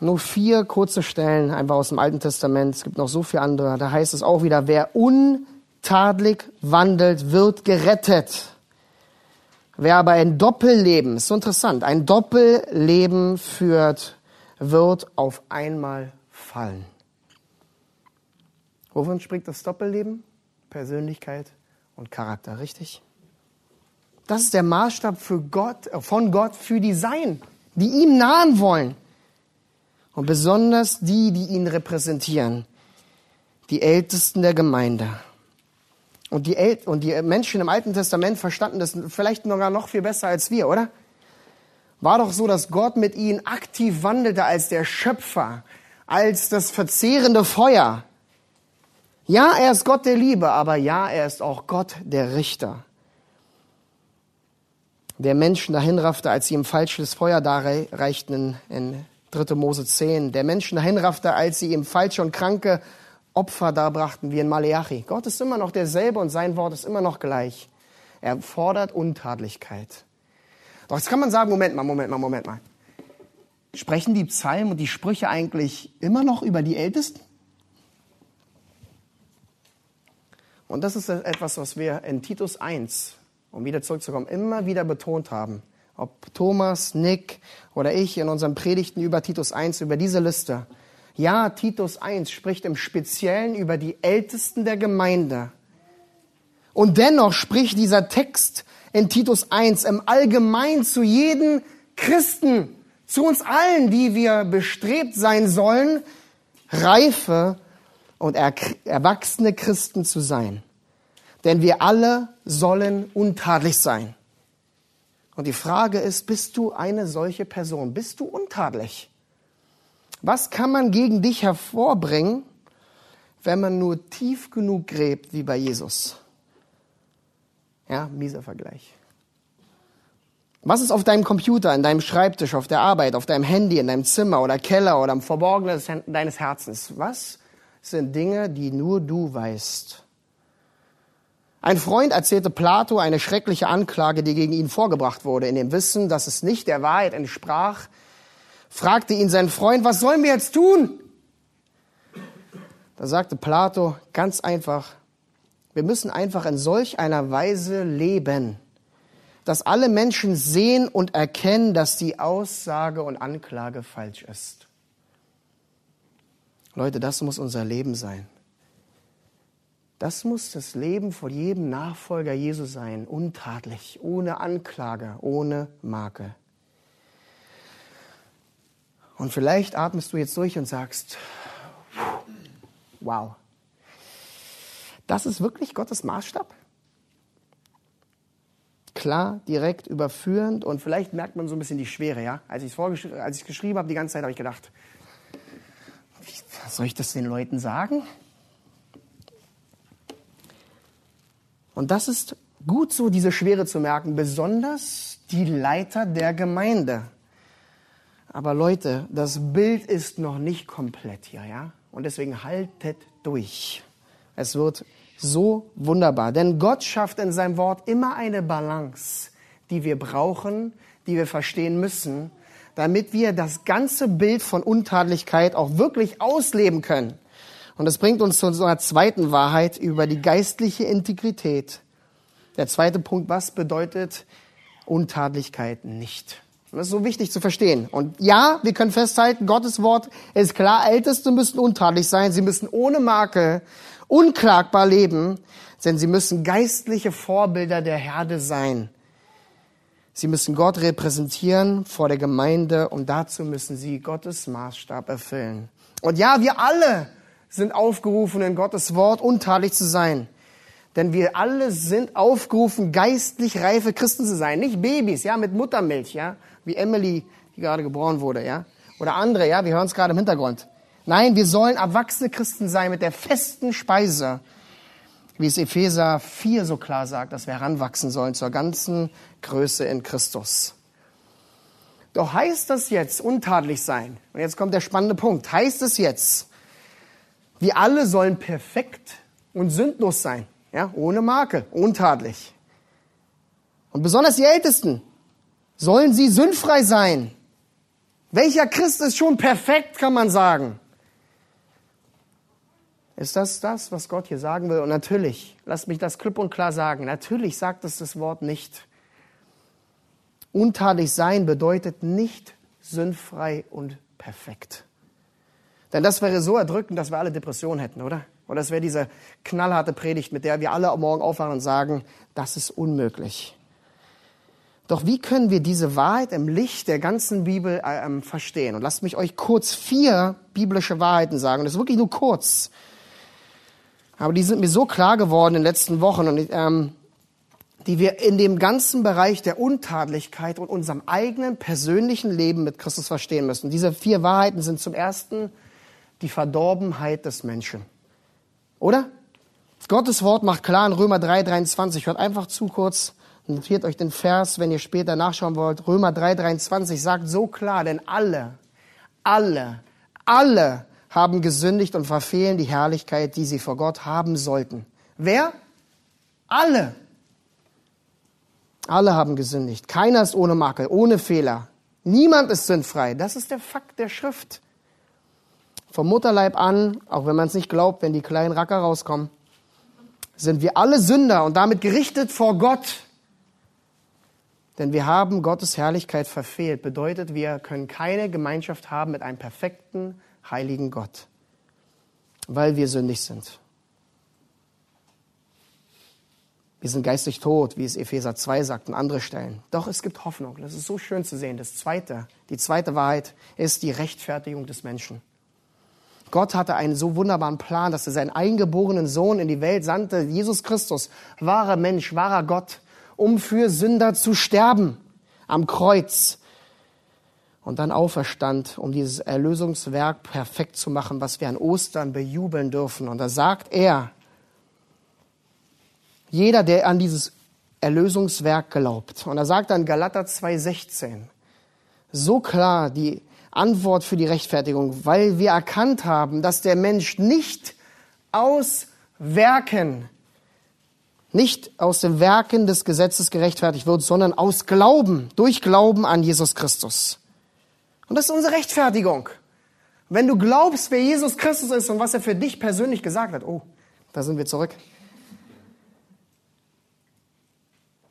Nur vier kurze Stellen einfach aus dem Alten Testament. Es gibt noch so viele andere. Da heißt es auch wieder, wer untadelig wandelt, wird gerettet. Wer aber ein Doppelleben, ist so interessant, ein Doppelleben führt, wird auf einmal fallen. Wovon spricht das Doppelleben? Persönlichkeit und Charakter, richtig? Das ist der Maßstab für Gott, äh, von Gott für die Sein, die ihm nahen wollen. Und besonders die, die ihn repräsentieren, die Ältesten der Gemeinde. Und die, El und die Menschen im Alten Testament verstanden das vielleicht sogar noch viel besser als wir, oder? War doch so, dass Gott mit ihnen aktiv wandelte als der Schöpfer, als das verzehrende Feuer. Ja, er ist Gott der Liebe, aber ja, er ist auch Gott der Richter. Der Menschen dahin raffte, als sie ihm falsches Feuer darreichten in, in 3. Mose 10. Der Menschen dahin raffte, als sie ihm falsche und kranke Opfer darbrachten, wie in Maleachi. Gott ist immer noch derselbe und sein Wort ist immer noch gleich. Er fordert Untadlichkeit. Doch jetzt kann man sagen, Moment mal, Moment mal, Moment mal. Sprechen die Psalmen und die Sprüche eigentlich immer noch über die Ältesten? Und das ist etwas, was wir in Titus 1, um wieder zurückzukommen, immer wieder betont haben. Ob Thomas, Nick oder ich in unseren Predigten über Titus 1, über diese Liste. Ja, Titus 1 spricht im Speziellen über die Ältesten der Gemeinde. Und dennoch spricht dieser Text in Titus 1 im Allgemeinen zu jedem Christen, zu uns allen, die wir bestrebt sein sollen, reife und erwachsene Christen zu sein. Denn wir alle sollen untadelig sein. Und die Frage ist, bist du eine solche Person? Bist du untadelig? Was kann man gegen dich hervorbringen, wenn man nur tief genug gräbt wie bei Jesus? Ja, mieser Vergleich. Was ist auf deinem Computer, in deinem Schreibtisch, auf der Arbeit, auf deinem Handy, in deinem Zimmer oder Keller oder im Verborgenen deines Herzens? Was sind Dinge, die nur du weißt? Ein Freund erzählte Plato eine schreckliche Anklage, die gegen ihn vorgebracht wurde, in dem Wissen, dass es nicht der Wahrheit entsprach, fragte ihn sein Freund, was sollen wir jetzt tun? Da sagte Plato ganz einfach, wir müssen einfach in solch einer Weise leben, dass alle Menschen sehen und erkennen, dass die Aussage und Anklage falsch ist. Leute, das muss unser Leben sein. Das muss das Leben von jedem Nachfolger Jesu sein, untadelig, ohne Anklage, ohne Marke. Und vielleicht atmest du jetzt durch und sagst, wow, das ist wirklich Gottes Maßstab? Klar, direkt, überführend und vielleicht merkt man so ein bisschen die Schwere, ja? Als ich es geschrieben habe, die ganze Zeit habe ich gedacht, wie soll ich das den Leuten sagen? Und das ist gut so, diese Schwere zu merken, besonders die Leiter der Gemeinde. Aber Leute, das Bild ist noch nicht komplett hier, ja? Und deswegen haltet durch. Es wird so wunderbar. Denn Gott schafft in seinem Wort immer eine Balance, die wir brauchen, die wir verstehen müssen, damit wir das ganze Bild von Untadlichkeit auch wirklich ausleben können. Und das bringt uns zu einer zweiten Wahrheit über die geistliche Integrität. Der zweite Punkt, was bedeutet Untadlichkeit nicht? Das ist so wichtig zu verstehen. Und ja, wir können festhalten, Gottes Wort ist klar, Älteste müssen untadelig sein, sie müssen ohne Marke, unklagbar leben, denn sie müssen geistliche Vorbilder der Herde sein. Sie müssen Gott repräsentieren vor der Gemeinde und dazu müssen sie Gottes Maßstab erfüllen. Und ja, wir alle sind aufgerufen, in Gottes Wort untadelig zu sein. Denn wir alle sind aufgerufen, geistlich reife Christen zu sein. Nicht Babys, ja, mit Muttermilch, ja, wie Emily, die gerade geboren wurde, ja. Oder andere, ja, wir hören es gerade im Hintergrund. Nein, wir sollen erwachsene Christen sein mit der festen Speise, wie es Epheser 4 so klar sagt, dass wir heranwachsen sollen zur ganzen Größe in Christus. Doch heißt das jetzt untadelig sein? Und jetzt kommt der spannende Punkt. Heißt es jetzt, wir alle sollen perfekt und sündlos sein? Ja, ohne Makel, untadelig. Und besonders die Ältesten sollen sie sündfrei sein. Welcher Christ ist schon perfekt, kann man sagen? Ist das das, was Gott hier sagen will? Und natürlich, lasst mich das klipp und klar sagen, natürlich sagt es das Wort nicht. Untadelig sein bedeutet nicht sündfrei und perfekt. Denn das wäre so erdrückend, dass wir alle Depressionen hätten, oder? Und das wäre diese knallharte Predigt, mit der wir alle morgen aufwachen und sagen, das ist unmöglich. Doch wie können wir diese Wahrheit im Licht der ganzen Bibel äh, ähm, verstehen? Und lasst mich euch kurz vier biblische Wahrheiten sagen. Das ist wirklich nur kurz. Aber die sind mir so klar geworden in den letzten Wochen und ähm, die wir in dem ganzen Bereich der Untadlichkeit und unserem eigenen persönlichen Leben mit Christus verstehen müssen. Diese vier Wahrheiten sind zum ersten die Verdorbenheit des Menschen. Oder? Gottes Wort macht klar in Römer 3, 23. Hört einfach zu kurz. Notiert euch den Vers, wenn ihr später nachschauen wollt. Römer 3, 23 sagt so klar, denn alle, alle, alle haben gesündigt und verfehlen die Herrlichkeit, die sie vor Gott haben sollten. Wer? Alle. Alle haben gesündigt. Keiner ist ohne Makel, ohne Fehler. Niemand ist sündfrei. Das ist der Fakt der Schrift. Vom Mutterleib an, auch wenn man es nicht glaubt, wenn die kleinen Racker rauskommen, sind wir alle Sünder und damit gerichtet vor Gott. Denn wir haben Gottes Herrlichkeit verfehlt. Bedeutet, wir können keine Gemeinschaft haben mit einem perfekten, heiligen Gott, weil wir sündig sind. Wir sind geistig tot, wie es Epheser 2 sagt und andere Stellen. Doch es gibt Hoffnung. Das ist so schön zu sehen. Das zweite, die zweite Wahrheit ist die Rechtfertigung des Menschen. Gott hatte einen so wunderbaren Plan, dass er seinen eingeborenen Sohn in die Welt sandte, Jesus Christus, wahrer Mensch, wahrer Gott, um für Sünder zu sterben am Kreuz. und dann auferstand, um dieses Erlösungswerk perfekt zu machen, was wir an Ostern bejubeln dürfen. Und da sagt er, jeder, der an dieses Erlösungswerk glaubt, und er sagt dann Galater 2,16, so klar die Antwort für die Rechtfertigung, weil wir erkannt haben, dass der Mensch nicht aus Werken, nicht aus den Werken des Gesetzes gerechtfertigt wird, sondern aus Glauben, durch Glauben an Jesus Christus. Und das ist unsere Rechtfertigung. Wenn du glaubst, wer Jesus Christus ist und was er für dich persönlich gesagt hat, oh, da sind wir zurück,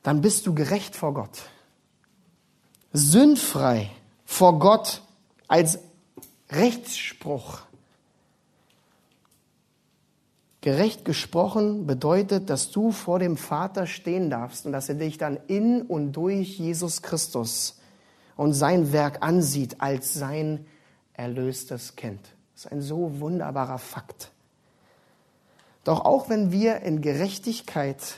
dann bist du gerecht vor Gott. Sündfrei vor Gott als Rechtsspruch. Gerecht gesprochen bedeutet, dass du vor dem Vater stehen darfst und dass er dich dann in und durch Jesus Christus und sein Werk ansieht als sein erlöstes Kind. Das ist ein so wunderbarer Fakt. Doch auch wenn wir in Gerechtigkeit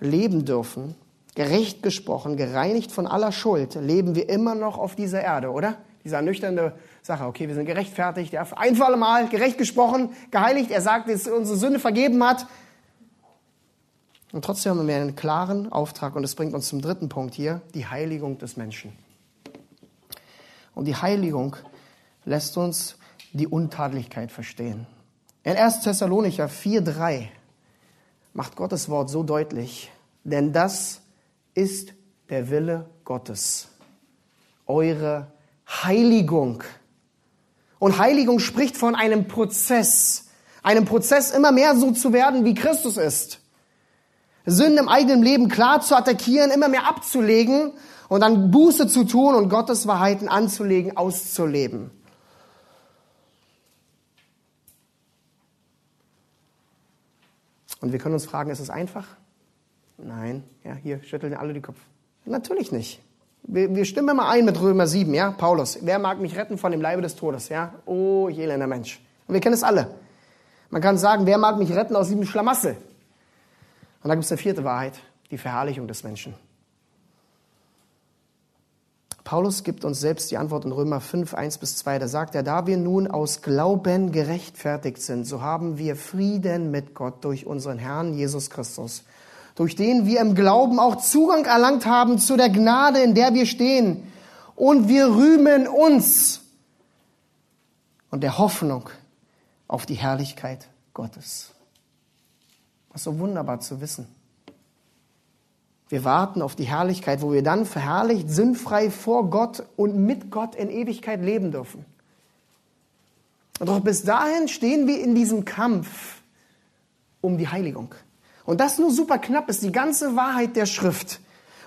leben dürfen, gerecht gesprochen, gereinigt von aller Schuld, leben wir immer noch auf dieser Erde, oder? Diese ernüchternde Sache. Okay, wir sind gerechtfertigt, ja, ein für alle Mal gerecht gesprochen, geheiligt. Er sagt, dass er unsere Sünde vergeben hat. Und trotzdem haben wir einen klaren Auftrag und das bringt uns zum dritten Punkt hier, die Heiligung des Menschen. Und die Heiligung lässt uns die Untadlichkeit verstehen. In 1. Thessalonicher 4,3 macht Gottes Wort so deutlich, denn das ist der Wille Gottes, eure Heiligung. Und Heiligung spricht von einem Prozess, einem Prozess immer mehr so zu werden, wie Christus ist. Sünden im eigenen Leben klar zu attackieren, immer mehr abzulegen und dann Buße zu tun und Gottes Wahrheiten anzulegen, auszuleben. Und wir können uns fragen, ist es einfach? Nein. Ja, hier schütteln alle die Kopf. Natürlich nicht. Wir, wir stimmen mal ein mit Römer 7, ja? Paulus. Wer mag mich retten von dem Leibe des Todes, ja? Oh, ich elender Mensch. Und wir kennen es alle. Man kann sagen, wer mag mich retten aus diesem Schlamassel? Und da gibt es eine vierte Wahrheit, die Verherrlichung des Menschen. Paulus gibt uns selbst die Antwort in Römer 5, 1 bis 2. Da sagt er, da wir nun aus Glauben gerechtfertigt sind, so haben wir Frieden mit Gott durch unseren Herrn Jesus Christus, durch den wir im Glauben auch Zugang erlangt haben zu der Gnade, in der wir stehen. Und wir rühmen uns und der Hoffnung auf die Herrlichkeit Gottes. Was so wunderbar zu wissen. Wir warten auf die Herrlichkeit, wo wir dann verherrlicht, sinnfrei vor Gott und mit Gott in Ewigkeit leben dürfen. Doch bis dahin stehen wir in diesem Kampf um die Heiligung. Und das nur super knapp ist die ganze Wahrheit der Schrift,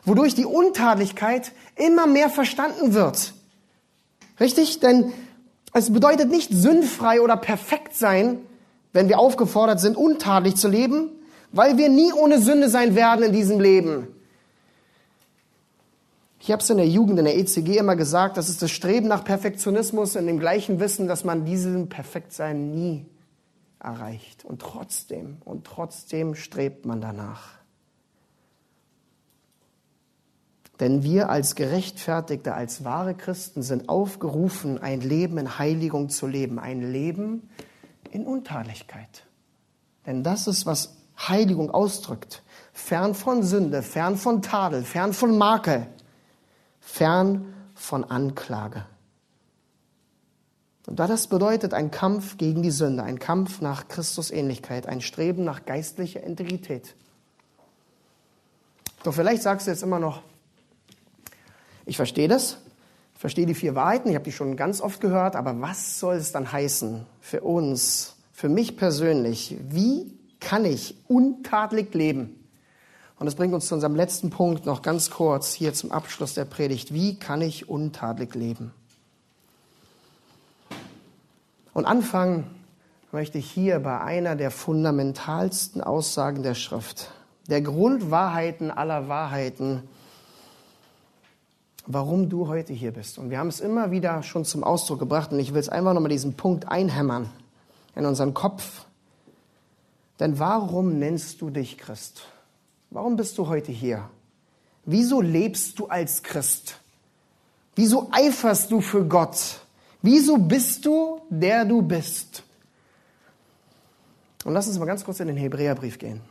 wodurch die Untadlichkeit immer mehr verstanden wird. Richtig? Denn es bedeutet nicht sündfrei oder perfekt sein, wenn wir aufgefordert sind, untadelig zu leben, weil wir nie ohne Sünde sein werden in diesem Leben. Ich habe es in der Jugend, in der ECG immer gesagt, das ist das Streben nach Perfektionismus in dem gleichen Wissen, dass man diesen Perfektsein nie erreicht. Und trotzdem, und trotzdem strebt man danach. Denn wir als Gerechtfertigte, als wahre Christen sind aufgerufen, ein Leben in Heiligung zu leben, ein Leben in Untadlichkeit. Denn das ist, was Heiligung ausdrückt. Fern von Sünde, fern von Tadel, fern von Makel, fern von Anklage. Und da das bedeutet ein Kampf gegen die Sünde, ein Kampf nach Christusähnlichkeit, ein Streben nach geistlicher Integrität. Doch vielleicht sagst du jetzt immer noch, ich verstehe das, ich verstehe die vier Wahrheiten, ich habe die schon ganz oft gehört, aber was soll es dann heißen für uns, für mich persönlich? Wie kann ich untadelig leben? Und das bringt uns zu unserem letzten Punkt noch ganz kurz hier zum Abschluss der Predigt. Wie kann ich untadelig leben? Und anfangen möchte ich hier bei einer der fundamentalsten Aussagen der Schrift, der Grundwahrheiten aller Wahrheiten, warum du heute hier bist. Und wir haben es immer wieder schon zum Ausdruck gebracht und ich will es einfach nochmal diesen Punkt einhämmern in unseren Kopf. Denn warum nennst du dich Christ? Warum bist du heute hier? Wieso lebst du als Christ? Wieso eiferst du für Gott? Wieso bist du, der du bist? Und lass uns mal ganz kurz in den Hebräerbrief gehen.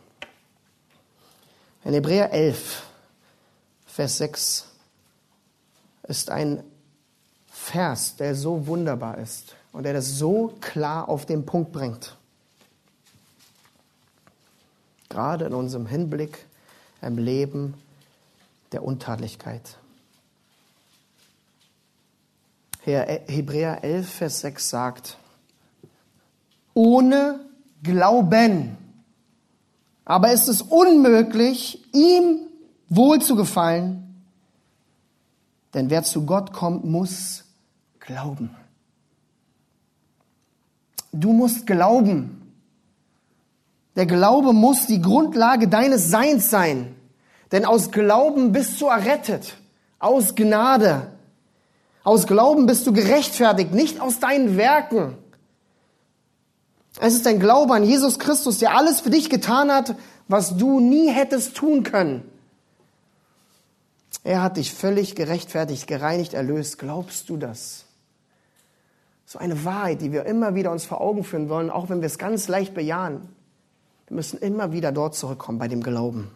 In Hebräer 11, Vers 6 ist ein Vers, der so wunderbar ist und der das so klar auf den Punkt bringt. Gerade in unserem Hinblick im Leben der Untadlichkeit. Hebräer 11, Vers 6 sagt, ohne Glauben. Aber es ist unmöglich, ihm wohl zu gefallen, denn wer zu Gott kommt, muss glauben. Du musst glauben. Der Glaube muss die Grundlage deines Seins sein. Denn aus Glauben bist du errettet. Aus Gnade. Aus Glauben bist du gerechtfertigt, nicht aus deinen Werken. Es ist dein Glaube an Jesus Christus, der alles für dich getan hat, was du nie hättest tun können. Er hat dich völlig gerechtfertigt, gereinigt, erlöst. Glaubst du das? So eine Wahrheit, die wir immer wieder uns vor Augen führen wollen, auch wenn wir es ganz leicht bejahen. Wir müssen immer wieder dort zurückkommen bei dem Glauben.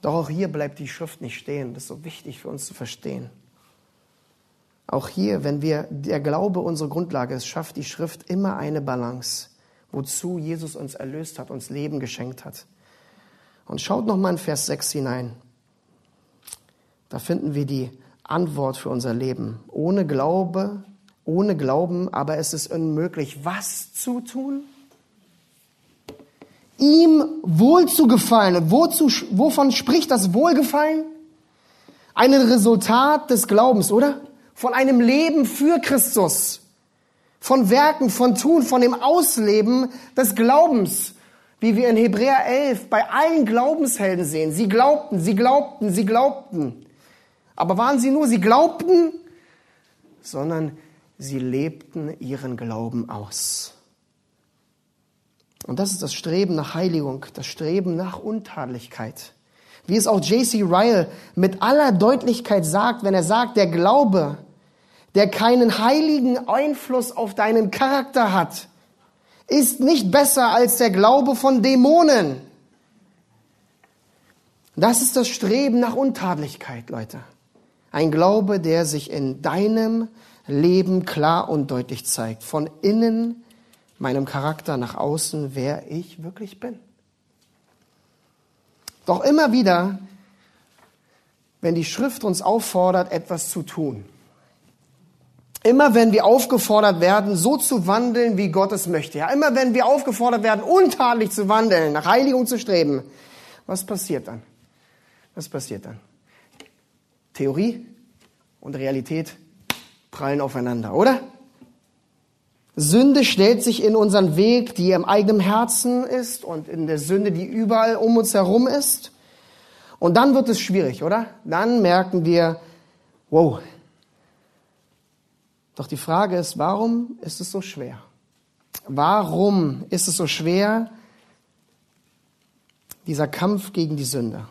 Doch auch hier bleibt die Schrift nicht stehen. Das ist so wichtig für uns zu verstehen. Auch hier, wenn wir der Glaube unsere Grundlage ist, schafft die Schrift immer eine Balance, wozu Jesus uns erlöst hat, uns Leben geschenkt hat. Und schaut noch mal in Vers 6 hinein. Da finden wir die Antwort für unser Leben. Ohne Glaube, ohne Glauben, aber es ist unmöglich, was zu tun? Ihm wohl zu gefallen. Und wozu, wovon spricht das Wohlgefallen? Ein Resultat des Glaubens, oder? Von einem Leben für Christus, von Werken, von Tun, von dem Ausleben des Glaubens, wie wir in Hebräer 11 bei allen Glaubenshelden sehen. Sie glaubten, sie glaubten, sie glaubten. Aber waren sie nur, sie glaubten, sondern sie lebten ihren Glauben aus. Und das ist das Streben nach Heiligung, das Streben nach Untadlichkeit. Wie es auch J.C. Ryle mit aller Deutlichkeit sagt, wenn er sagt, der Glaube der keinen heiligen Einfluss auf deinen Charakter hat, ist nicht besser als der Glaube von Dämonen. Das ist das Streben nach Untadlichkeit, Leute. Ein Glaube, der sich in deinem Leben klar und deutlich zeigt. Von innen, meinem Charakter, nach außen, wer ich wirklich bin. Doch immer wieder, wenn die Schrift uns auffordert, etwas zu tun, Immer wenn wir aufgefordert werden, so zu wandeln, wie Gott es möchte. Ja, immer wenn wir aufgefordert werden, untadelig zu wandeln, nach Heiligung zu streben. Was passiert dann? Was passiert dann? Theorie und Realität prallen aufeinander, oder? Sünde stellt sich in unseren Weg, die im eigenen Herzen ist und in der Sünde, die überall um uns herum ist. Und dann wird es schwierig, oder? Dann merken wir, wow, doch die Frage ist, warum ist es so schwer? Warum ist es so schwer, dieser Kampf gegen die Sünde?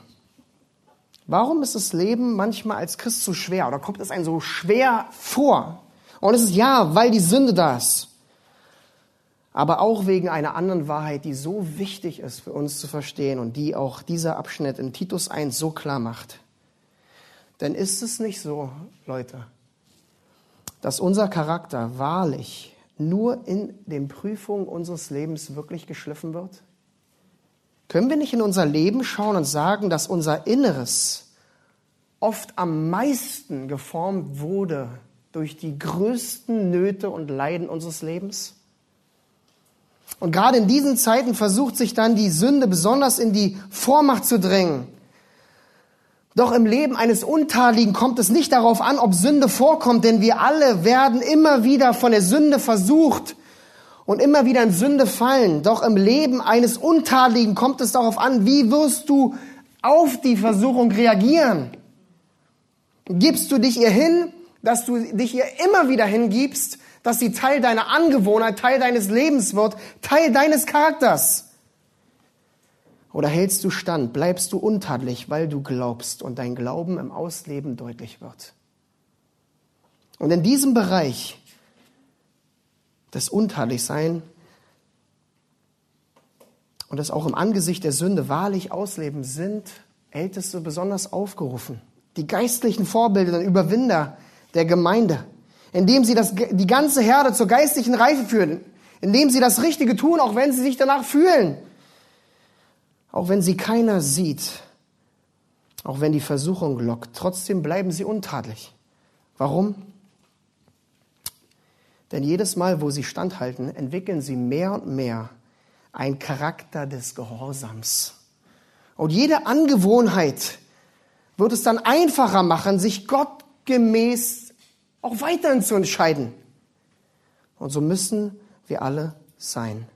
Warum ist das Leben manchmal als Christ so schwer oder kommt es einem so schwer vor? Und es ist ja, weil die Sünde da ist. Aber auch wegen einer anderen Wahrheit, die so wichtig ist für uns zu verstehen und die auch dieser Abschnitt in Titus 1 so klar macht. Denn ist es nicht so, Leute, dass unser Charakter wahrlich nur in den Prüfungen unseres Lebens wirklich geschliffen wird? Können wir nicht in unser Leben schauen und sagen, dass unser Inneres oft am meisten geformt wurde durch die größten Nöte und Leiden unseres Lebens? Und gerade in diesen Zeiten versucht sich dann die Sünde besonders in die Vormacht zu drängen. Doch im Leben eines Untadeligen kommt es nicht darauf an, ob Sünde vorkommt, denn wir alle werden immer wieder von der Sünde versucht und immer wieder in Sünde fallen. Doch im Leben eines Untadeligen kommt es darauf an, wie wirst du auf die Versuchung reagieren? Gibst du dich ihr hin, dass du dich ihr immer wieder hingibst, dass sie Teil deiner Angewohnheit, Teil deines Lebens wird, Teil deines Charakters? Oder hältst du stand, bleibst du untadelig, weil du glaubst und dein Glauben im Ausleben deutlich wird? Und in diesem Bereich des Untadligsein und das auch im Angesicht der Sünde wahrlich ausleben, sind Älteste besonders aufgerufen. Die geistlichen Vorbilder und Überwinder der Gemeinde, indem sie das, die ganze Herde zur geistlichen Reife führen, indem sie das Richtige tun, auch wenn sie sich danach fühlen, auch wenn sie keiner sieht, auch wenn die Versuchung lockt, trotzdem bleiben sie untadelig. Warum? Denn jedes Mal, wo sie standhalten, entwickeln sie mehr und mehr ein Charakter des Gehorsams. Und jede Angewohnheit wird es dann einfacher machen, sich gottgemäß auch weiterhin zu entscheiden. Und so müssen wir alle sein.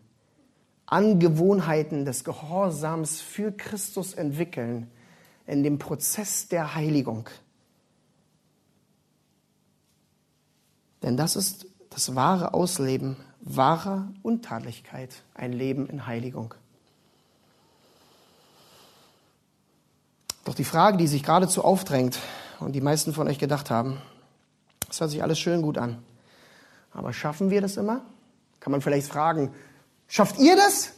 Angewohnheiten des Gehorsams für Christus entwickeln in dem Prozess der Heiligung. Denn das ist das wahre Ausleben wahrer Untadlichkeit, ein Leben in Heiligung. Doch die Frage, die sich geradezu aufdrängt und die meisten von euch gedacht haben, das hört sich alles schön gut an. Aber schaffen wir das immer? Kann man vielleicht fragen, schafft ihr das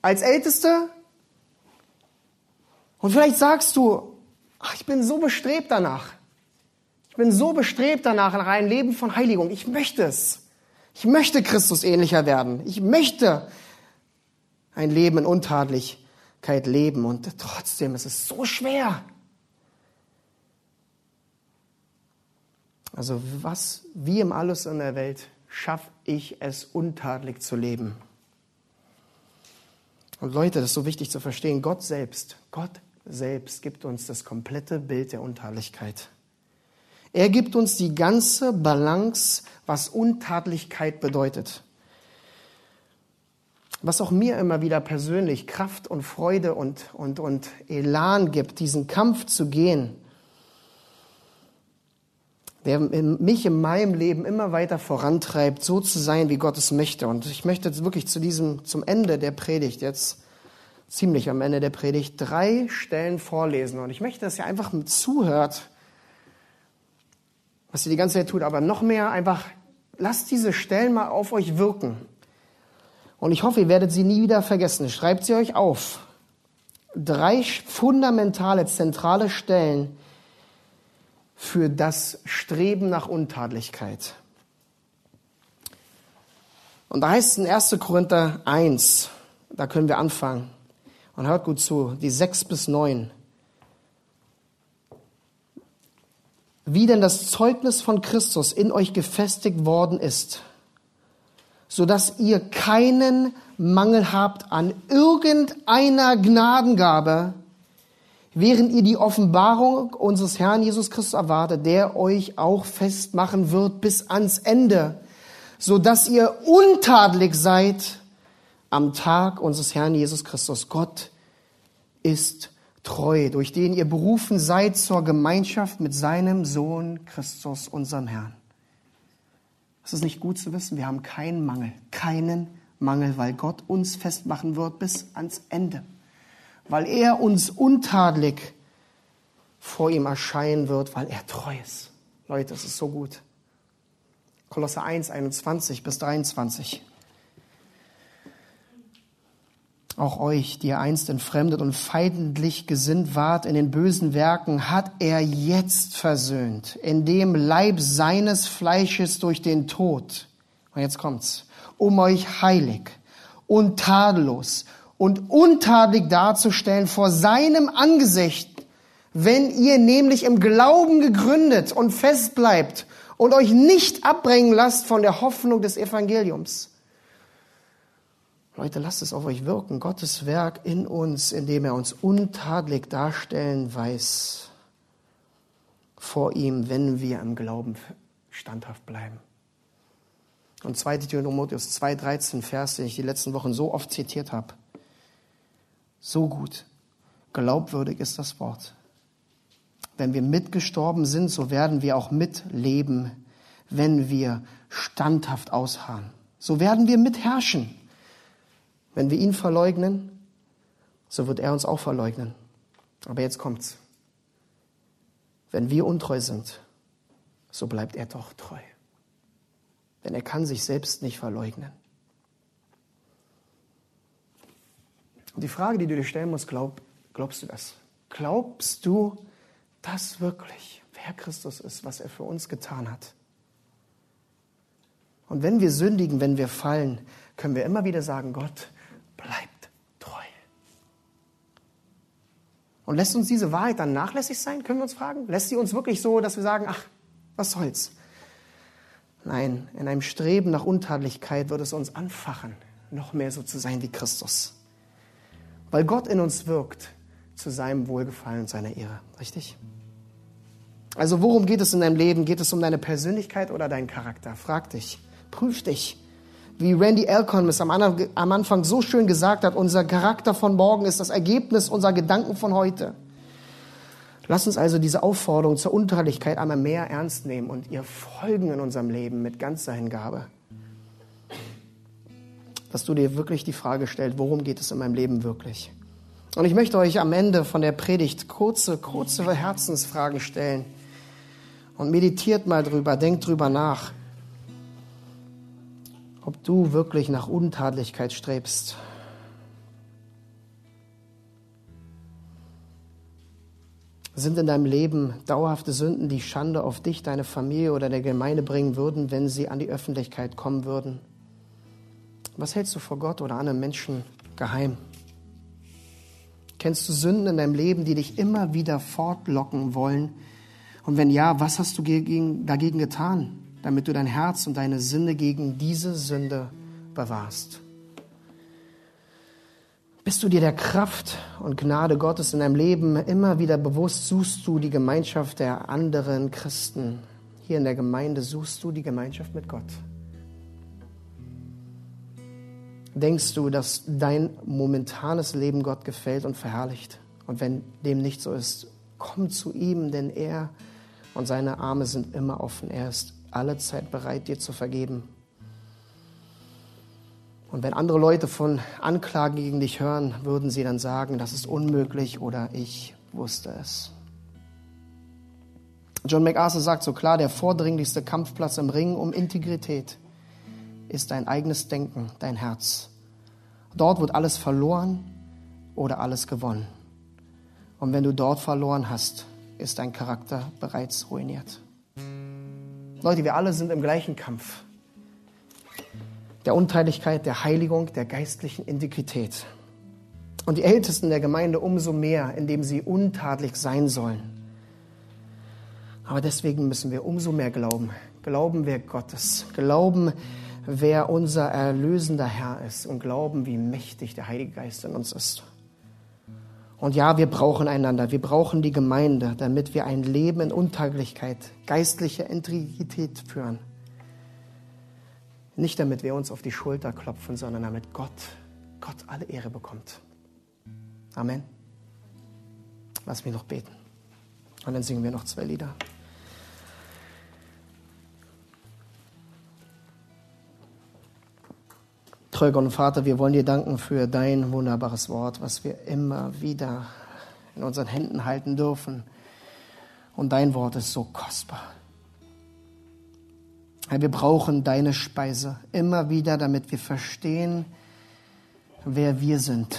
als Älteste? Und vielleicht sagst du, ach, ich bin so bestrebt danach. Ich bin so bestrebt danach, nach einem Leben von Heiligung. Ich möchte es. Ich möchte Christus ähnlicher werden. Ich möchte ein Leben in Untadlichkeit leben. Und trotzdem ist es so schwer. Also was, wie im Alles in der Welt, schaffe ich es, untadelig zu leben? Und Leute, das ist so wichtig zu verstehen, Gott selbst, Gott selbst gibt uns das komplette Bild der Untadlichkeit. Er gibt uns die ganze Balance, was Untadlichkeit bedeutet. Was auch mir immer wieder persönlich Kraft und Freude und, und, und Elan gibt, diesen Kampf zu gehen, der mich in meinem Leben immer weiter vorantreibt, so zu sein, wie Gott es möchte. Und ich möchte jetzt wirklich zu diesem, zum Ende der Predigt, jetzt ziemlich am Ende der Predigt, drei Stellen vorlesen. Und ich möchte, dass ihr einfach mit zuhört, was ihr die ganze Zeit tut, aber noch mehr einfach, lasst diese Stellen mal auf euch wirken. Und ich hoffe, ihr werdet sie nie wieder vergessen. Schreibt sie euch auf. Drei fundamentale, zentrale Stellen für das Streben nach Untadlichkeit. Und da heißt es in 1. Korinther 1, da können wir anfangen. Und hört gut zu, die 6 bis 9. wie denn das Zeugnis von Christus in euch gefestigt worden ist, so dass ihr keinen Mangel habt an irgendeiner Gnadengabe, während ihr die Offenbarung unseres Herrn Jesus Christus erwartet, der euch auch festmachen wird bis ans Ende, so dass ihr untadelig seid am Tag unseres Herrn Jesus Christus. Gott ist treu, durch den ihr berufen seid zur Gemeinschaft mit seinem Sohn Christus, unserem Herrn. Es ist nicht gut zu wissen, wir haben keinen Mangel, keinen Mangel, weil Gott uns festmachen wird bis ans Ende, weil er uns untadelig vor ihm erscheinen wird, weil er treu ist. Leute, es ist so gut. Kolosse 1, 21 bis 23. Auch euch, die ihr einst entfremdet und feindlich gesinnt wart in den bösen Werken, hat er jetzt versöhnt, in dem Leib seines Fleisches durch den Tod. Und jetzt kommt's. Um euch heilig und tadellos und untadelig darzustellen vor seinem Angesicht, wenn ihr nämlich im Glauben gegründet und fest bleibt und euch nicht abbringen lasst von der Hoffnung des Evangeliums Leute, lasst es auf euch wirken. Gottes Werk in uns, indem er uns untadelig darstellen weiß vor ihm, wenn wir im Glauben standhaft bleiben. Und 2. Timotheus 2,13 Vers, den ich die letzten Wochen so oft zitiert habe. So gut. Glaubwürdig ist das Wort. Wenn wir mitgestorben sind, so werden wir auch mitleben, wenn wir standhaft ausharren. So werden wir mitherrschen. Wenn wir ihn verleugnen, so wird er uns auch verleugnen. Aber jetzt kommt's. Wenn wir untreu sind, so bleibt er doch treu. Denn er kann sich selbst nicht verleugnen. Und die Frage, die du dir stellen musst, glaub, glaubst du das? Glaubst du das wirklich, wer Christus ist, was er für uns getan hat? Und wenn wir sündigen, wenn wir fallen, können wir immer wieder sagen, Gott bleibt treu. Und lässt uns diese Wahrheit dann nachlässig sein, können wir uns fragen? Lässt sie uns wirklich so, dass wir sagen, ach, was soll's? Nein, in einem Streben nach Untadlichkeit wird es uns anfachen, noch mehr so zu sein wie Christus. Weil Gott in uns wirkt zu seinem Wohlgefallen und seiner Ehre. Richtig? Also worum geht es in deinem Leben? Geht es um deine Persönlichkeit oder deinen Charakter? Frag dich, prüf dich. Wie Randy Alcon es am Anfang so schön gesagt hat, unser Charakter von morgen ist das Ergebnis unserer Gedanken von heute. Lass uns also diese Aufforderung zur Untadelichkeit einmal mehr ernst nehmen und ihr folgen in unserem Leben mit ganzer Hingabe. Dass du dir wirklich die Frage stellst, worum geht es in meinem Leben wirklich? Und ich möchte euch am Ende von der Predigt kurze, kurze Herzensfragen stellen. Und meditiert mal drüber, denkt drüber nach, ob du wirklich nach Untadlichkeit strebst. Sind in deinem Leben dauerhafte Sünden, die Schande auf dich, deine Familie oder der Gemeinde bringen würden, wenn sie an die Öffentlichkeit kommen würden? Was hältst du vor Gott oder anderen Menschen geheim? Kennst du Sünden in deinem Leben, die dich immer wieder fortlocken wollen? Und wenn ja, was hast du dagegen getan, damit du dein Herz und deine Sinne gegen diese Sünde bewahrst? Bist du dir der Kraft und Gnade Gottes in deinem Leben immer wieder bewusst? Suchst du die Gemeinschaft der anderen Christen? Hier in der Gemeinde suchst du die Gemeinschaft mit Gott. Denkst du, dass dein momentanes Leben Gott gefällt und verherrlicht? Und wenn dem nicht so ist, komm zu ihm, denn er und seine Arme sind immer offen. Er ist alle Zeit bereit, dir zu vergeben und wenn andere Leute von Anklagen gegen dich hören, würden sie dann sagen, das ist unmöglich oder ich wusste es. John MacArthur sagt so klar, der vordringlichste Kampfplatz im Ring um Integrität ist dein eigenes Denken, dein Herz. Dort wird alles verloren oder alles gewonnen. Und wenn du dort verloren hast, ist dein Charakter bereits ruiniert. Leute, wir alle sind im gleichen Kampf der Unteiligkeit, der Heiligung, der geistlichen Integrität. Und die Ältesten der Gemeinde umso mehr, indem sie untadelig sein sollen. Aber deswegen müssen wir umso mehr glauben. Glauben, wer Gottes. Glauben, wer unser erlösender Herr ist. Und glauben, wie mächtig der Heilige Geist in uns ist. Und ja, wir brauchen einander. Wir brauchen die Gemeinde, damit wir ein Leben in Untaglichkeit, geistlicher Integrität führen. Nicht damit wir uns auf die Schulter klopfen, sondern damit Gott, Gott alle Ehre bekommt. Amen. Lass mich noch beten. Und dann singen wir noch zwei Lieder. Gott und Vater, wir wollen dir danken für dein wunderbares Wort, was wir immer wieder in unseren Händen halten dürfen. Und dein Wort ist so kostbar. Herr, wir brauchen deine Speise immer wieder, damit wir verstehen, wer wir sind.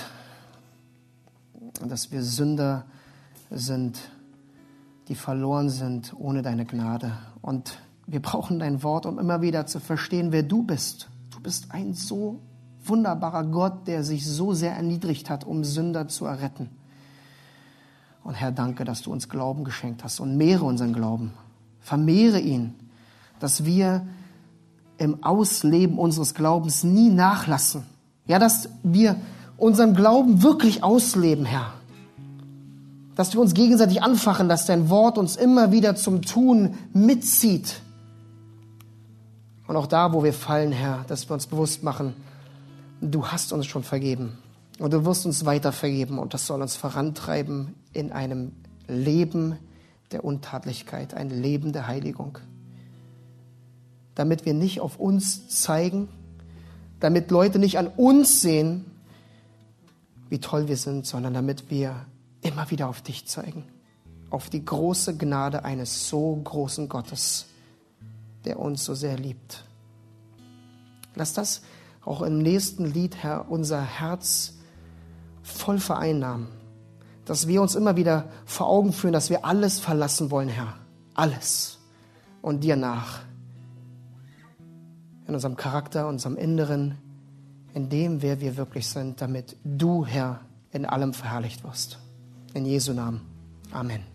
Dass wir Sünder sind, die verloren sind ohne deine Gnade. Und wir brauchen dein Wort, um immer wieder zu verstehen, wer du bist. Bist ein so wunderbarer Gott, der sich so sehr erniedrigt hat, um Sünder zu erretten. Und Herr, danke, dass du uns Glauben geschenkt hast und mehre unseren Glauben. Vermehre ihn dass wir im Ausleben unseres Glaubens nie nachlassen. Ja, dass wir unseren Glauben wirklich ausleben, Herr. Dass wir uns gegenseitig anfachen, dass dein Wort uns immer wieder zum Tun mitzieht. Und auch da, wo wir fallen, Herr, dass wir uns bewusst machen, du hast uns schon vergeben. Und du wirst uns weiter vergeben. Und das soll uns vorantreiben in einem Leben der Untatlichkeit, ein Leben der Heiligung damit wir nicht auf uns zeigen, damit Leute nicht an uns sehen, wie toll wir sind, sondern damit wir immer wieder auf dich zeigen, auf die große Gnade eines so großen Gottes, der uns so sehr liebt. Lass das auch im nächsten Lied, Herr, unser Herz voll vereinnahmen. Dass wir uns immer wieder vor Augen führen, dass wir alles verlassen wollen, Herr. Alles. Und dir nach. In unserem Charakter, unserem Inneren, in dem, wer wir wirklich sind, damit du, Herr, in allem verherrlicht wirst. In Jesu Namen. Amen.